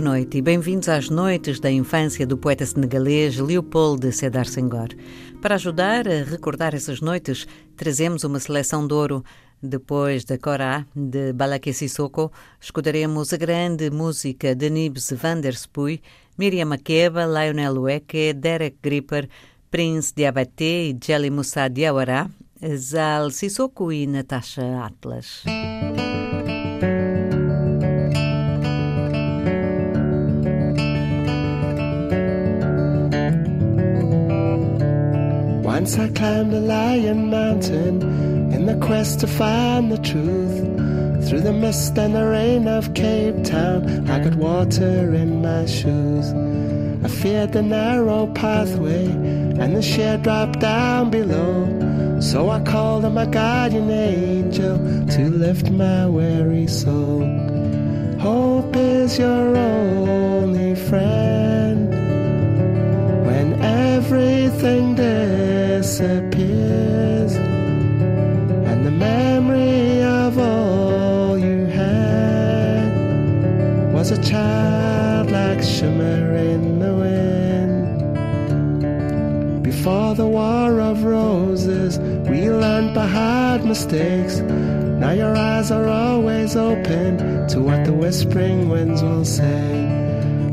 Boa noite e bem-vindos às noites da infância do poeta senegalês Leopold Sedar Senghor. Para ajudar a recordar essas noites, trazemos uma seleção de ouro. Depois da Corá, de Balaké Sissoko, escutaremos a grande música de Nibs van der Spuy, Miriam Makeba, Lionel Weke, Derek Gripper, Prince Diabaté e Jelly Moussa Diawara, Zal Sissoko e Natasha Atlas. Once I climbed a lion mountain in the quest to find the truth. Through the mist and the rain of Cape Town, I got water in my shoes. I feared the narrow pathway and the sheer drop down below. So I called on my guardian angel to lift my weary soul. Hope is your only friend when everything disappears and the memory of all you had was a childlike shimmer in the wind. Before the war of roses, we learned by hard mistakes. Now your eyes are always open to what the whispering winds will say.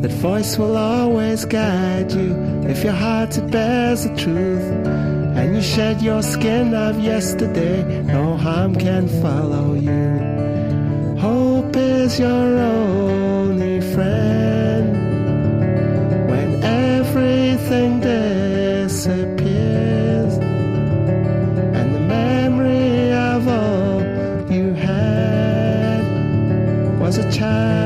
That voice will always guide you if your heart it bears the truth. And you shed your skin of yesterday, no harm can follow you. Hope is your only friend. When everything disappears. And the memory of all you had was a childlike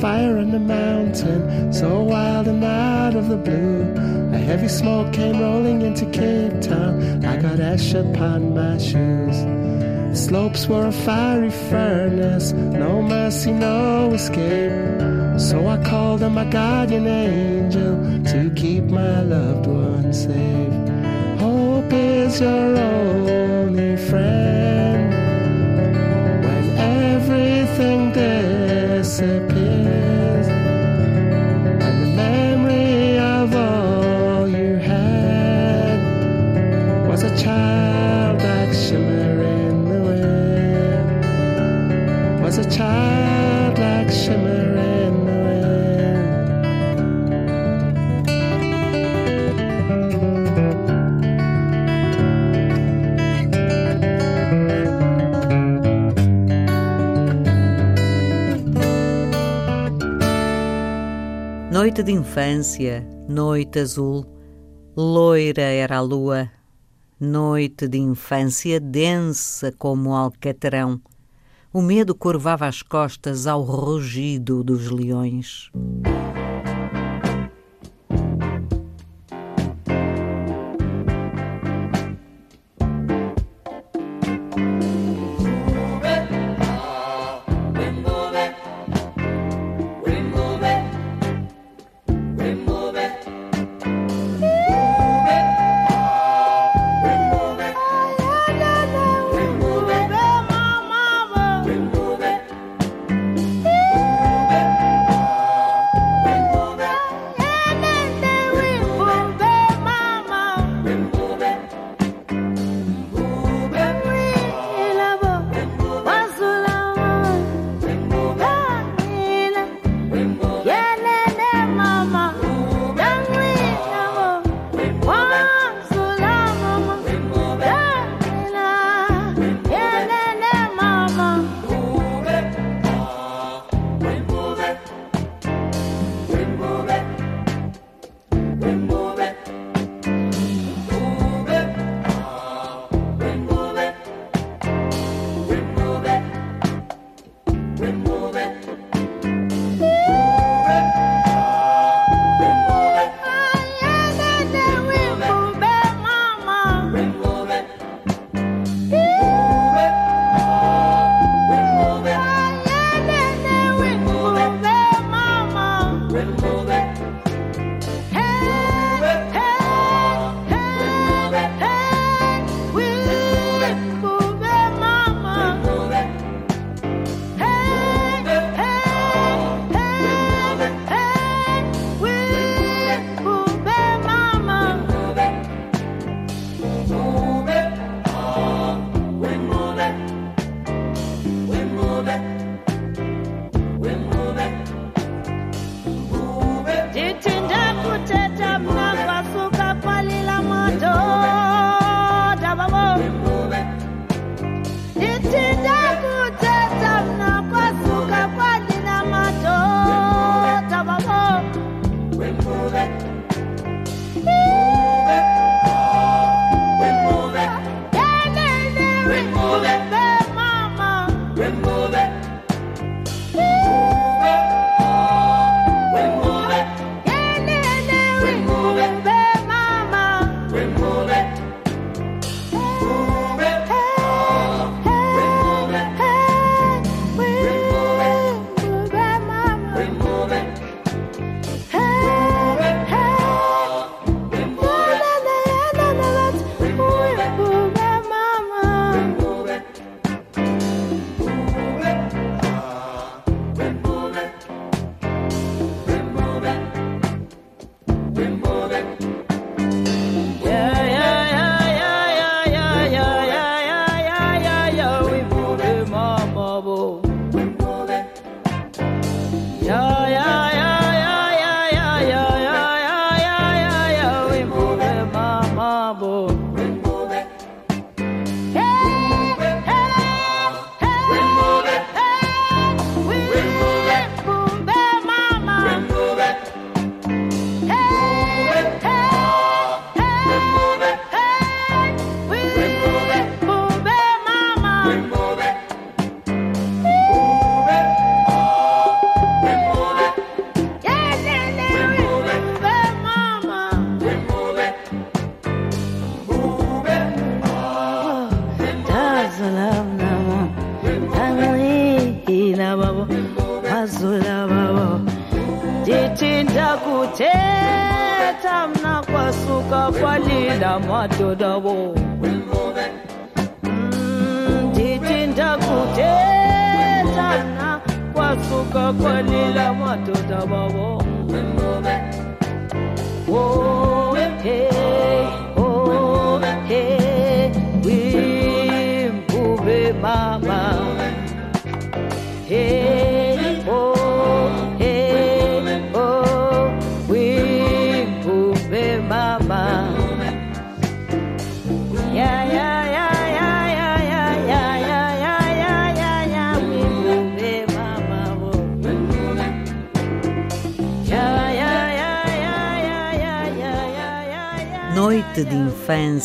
fire on the mountain? So wild and out of the blue. A heavy smoke came rolling into Cape Town. I got ash upon my shoes. The slopes were a fiery furnace. No mercy, no escape. So I called on my guardian angel to keep my loved one safe. Hope is your only friend disappear. Noite de infância, noite azul, loira era a lua, noite de infância densa como alcatrão. O medo curvava as costas ao rugido dos leões.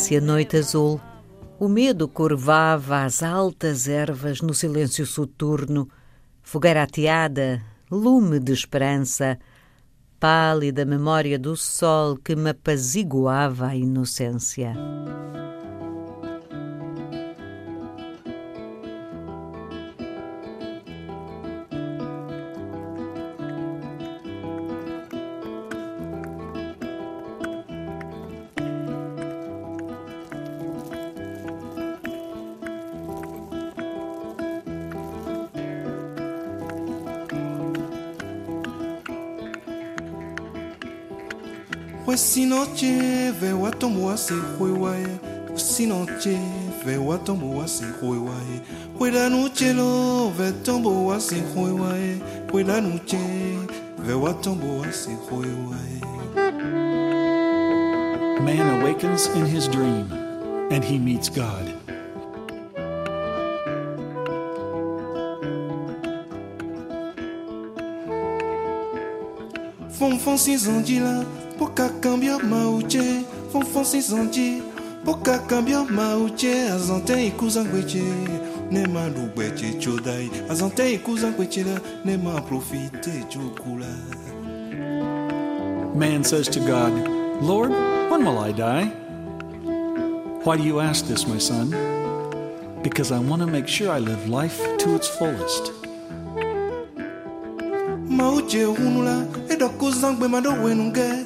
Infância, noite azul. O medo curvava as altas ervas no silêncio soturno, fogueira ateada, lume de esperança, pálida memória do sol que me apaziguava a inocência. usinocheve watomo wasejuewae usinocheve ve wasejuewae juelanuchelo vetombo wasejuewae juelanuche vewatombo wasejuewae Man awakens in his dream and he meets God. Fonfon cinzandila si zandila Poka cambiar mauche, fonfonsi zanji. Poka cambiar mauche, azante ikuzangweche. Nema lugweche chodai, azante ikuzangweche la, nema profite chokula. Man says to God, Lord, when will I die? Why do you ask this, my son? Because I want to make sure I live life to its fullest. Mauche hunula, edokuzangwe mado wenunge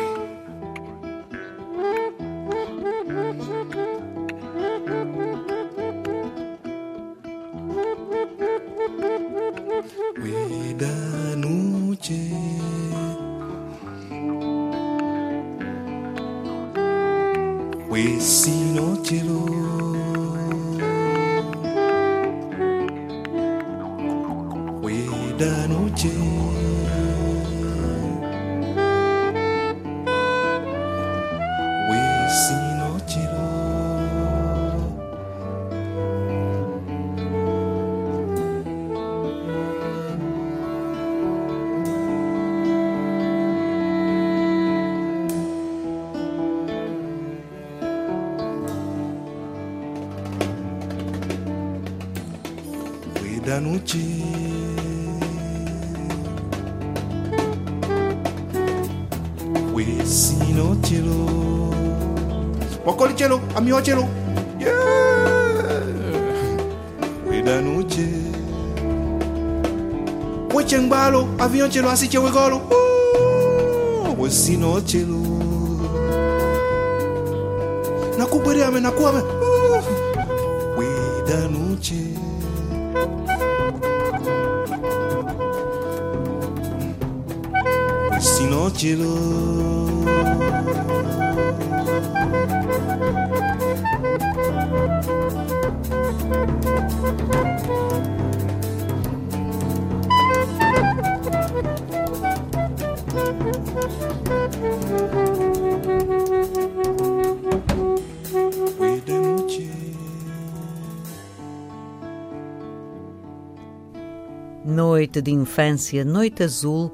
Wakoli cielo, amigo cielo. Yeah. da noche. Weche ngbalo, avión chelo así che wegolo. Uh, wesino chelo. Nakubwere ame nakuame. Uh, we da noche. Noite de infância, noite azul,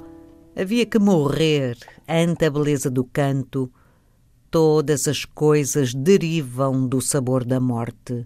havia que morrer ante a beleza do canto. Todas as coisas derivam do sabor da morte.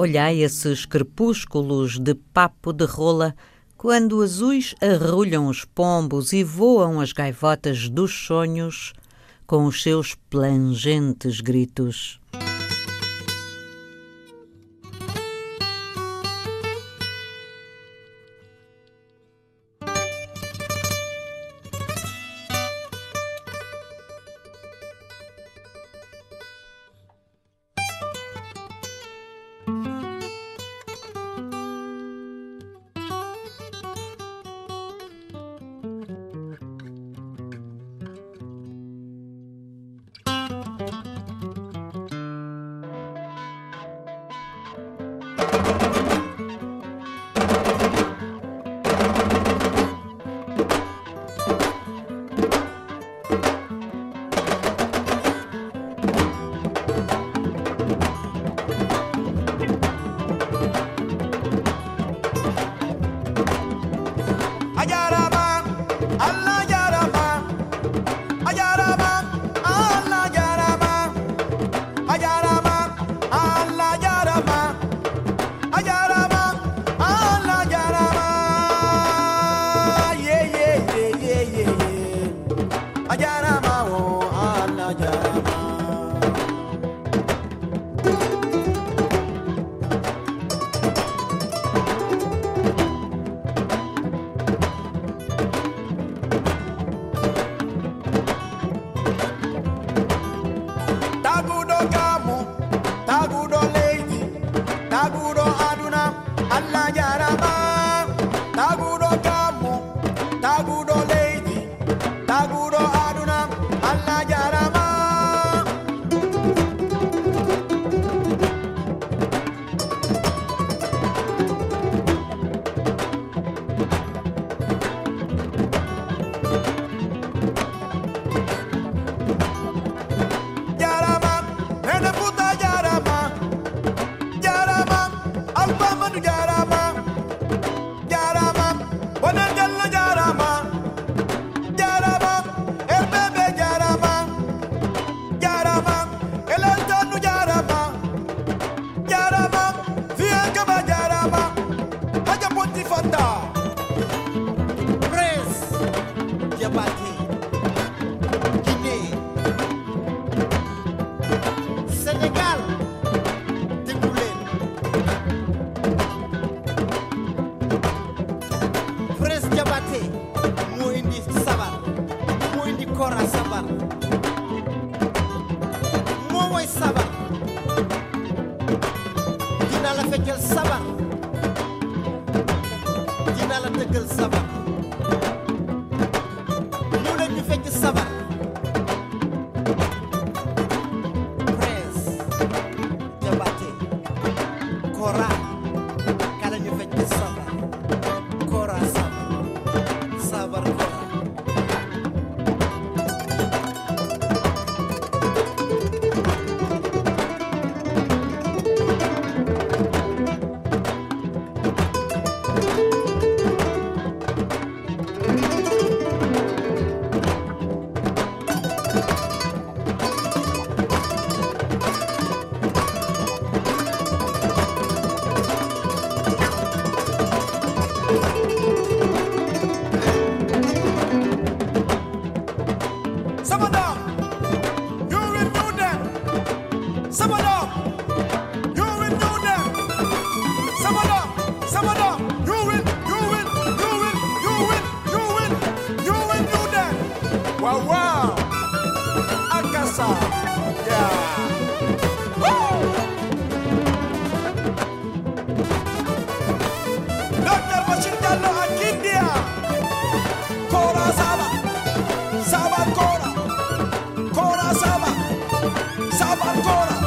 Olhai esses crepúsculos de papo de rola, quando azuis arrulham os pombos e voam as gaivotas dos sonhos com os seus plangentes gritos. Moisaba. agora.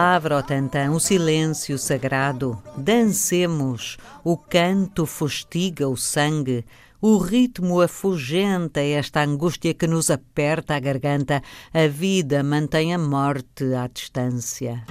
Lavra, ó tantã, o silêncio sagrado, dancemos, o canto fustiga o sangue, o ritmo afugenta esta angústia que nos aperta a garganta, a vida mantém a morte à distância.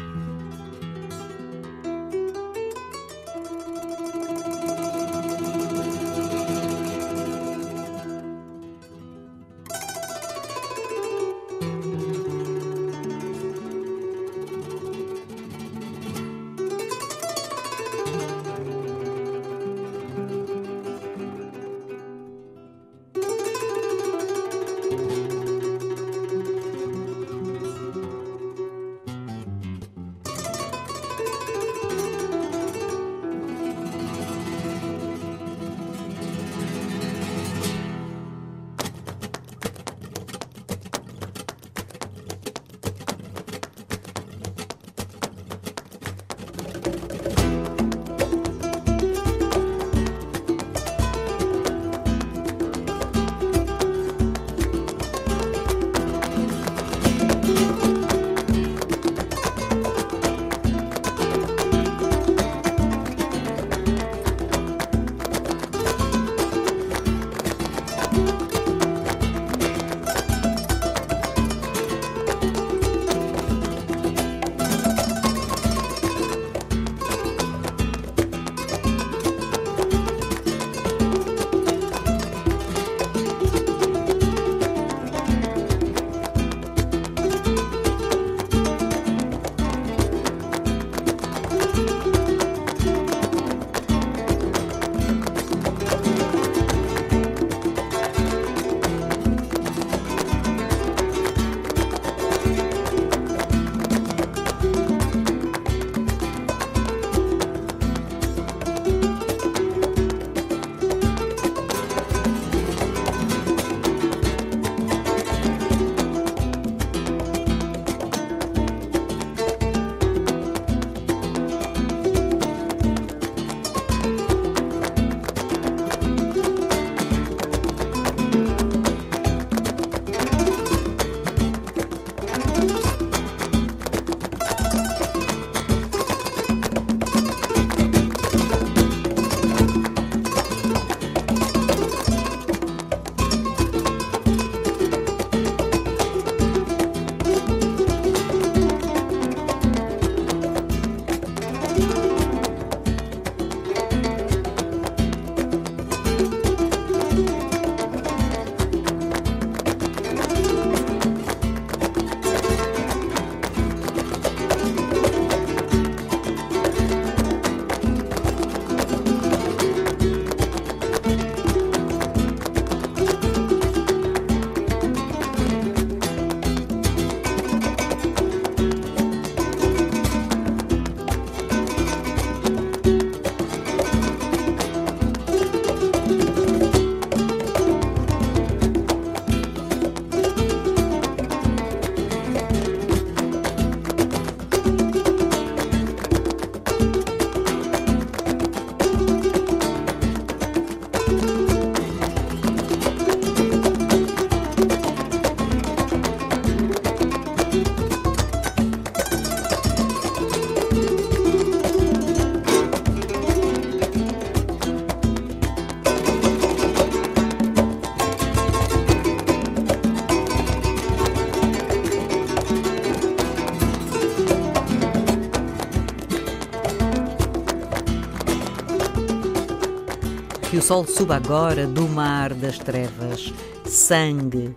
Sol suba agora do mar das trevas. Sangue.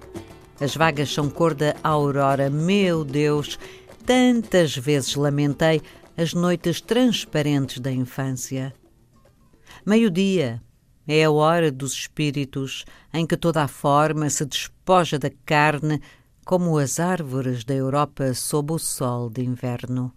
As vagas são cor da aurora. Meu Deus, tantas vezes lamentei as noites transparentes da infância. Meio-dia é a hora dos espíritos em que toda a forma se despoja da carne, como as árvores da Europa sob o sol de inverno.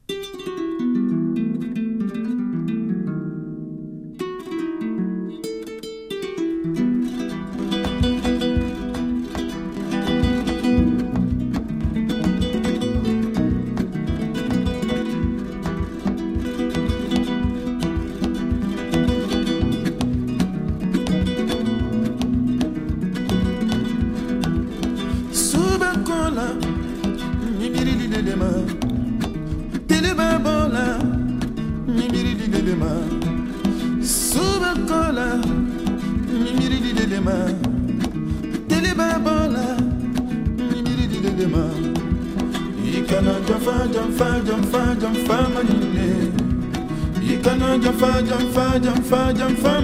fa jam fa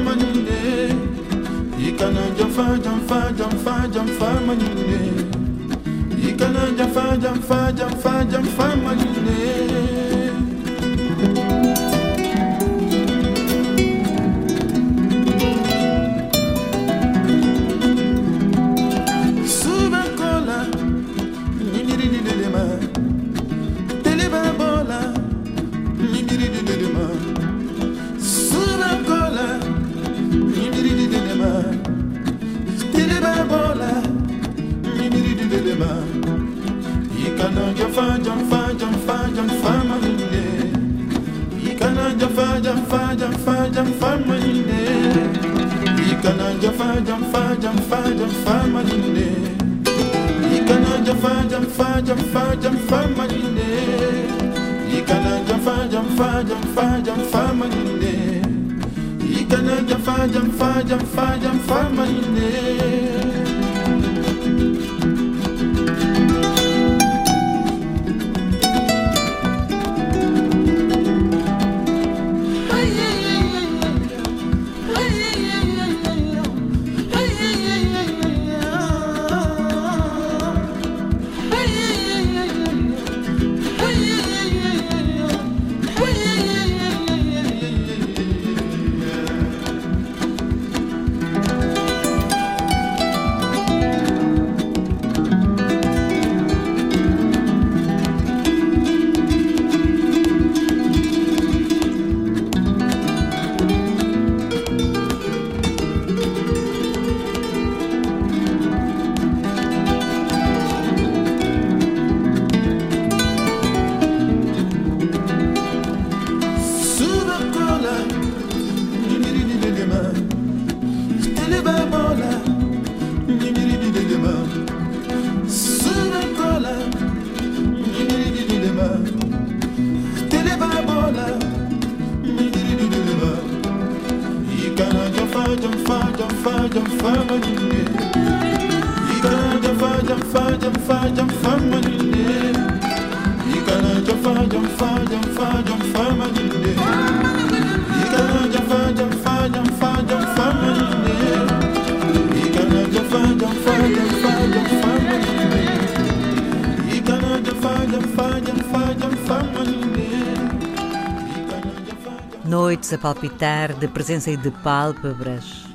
jamfa jamfa jamfa jam, Yikana jamfa jamfa jamfa jamfa majine Yikana jamfa jamfa jamfa jamfa majine jam, jamfa jamfa jamfa jamfa majine Noites a palpitar de presença e de pálpebras,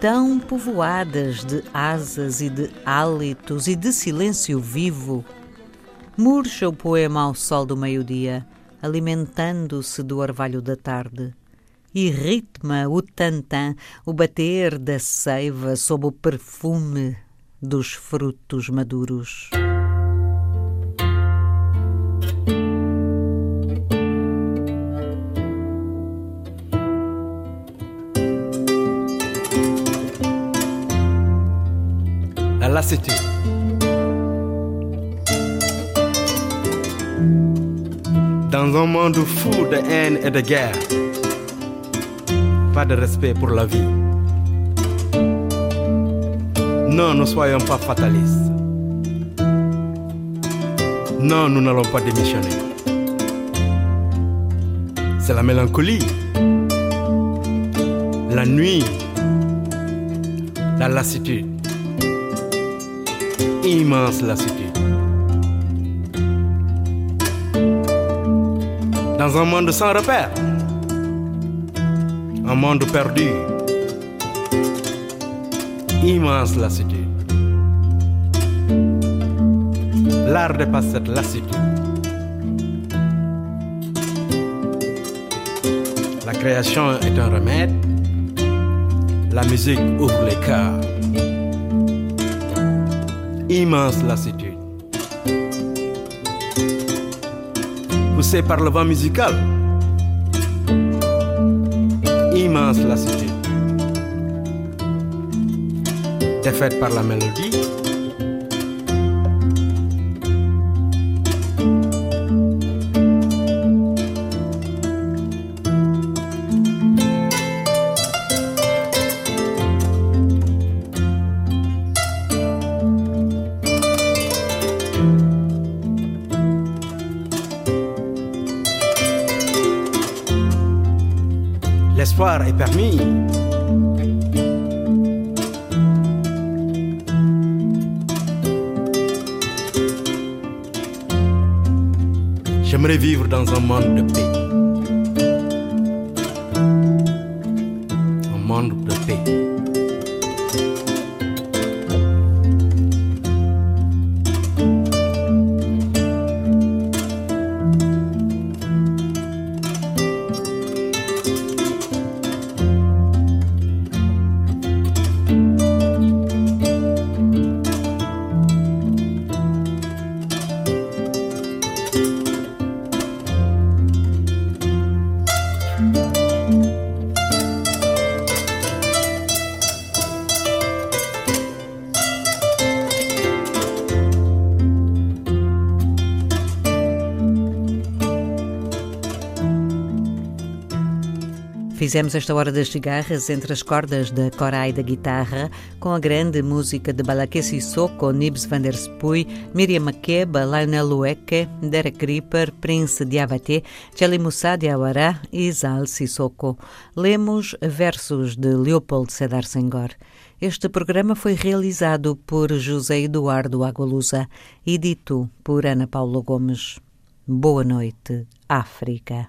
tão povoadas de asas e de hálitos e de silêncio vivo. Murcha o poema ao sol do meio-dia, alimentando-se do orvalho da tarde. E ritma o tantã, o bater da seiva sob o perfume dos frutos maduros. La lassitude. Dans un monde fou de haine et de guerre, pas de respect pour la vie. Non, ne soyons pas fatalistes. Non, nous n'allons pas démissionner. C'est la mélancolie, la nuit, la lassitude, immense lassitude. Dans un monde sans repère, un monde perdu, immense lassitude. L'art dépasse cette lassitude. La création est un remède, la musique ouvre les cœurs. Immense lassitude. Poussé par le vent musical, immense lassitude. Défaite par la mélodie, est permis. J'aimerais vivre dans un monde de paix. Un monde de paix. Fizemos esta hora das cigarras entre as cordas da corai da guitarra, com a grande música de Balaké Sissoko, Nibs van der Spuy, Miriam Makeba, Lionel Lueke, Derek Ripper, Prince Diabaté, Cheli Moussa Diawara e Zal Sissoko. Lemos versos de Leopold Sedar Senghor. Este programa foi realizado por José Eduardo Agualusa e dito por Ana Paula Gomes. Boa noite, África.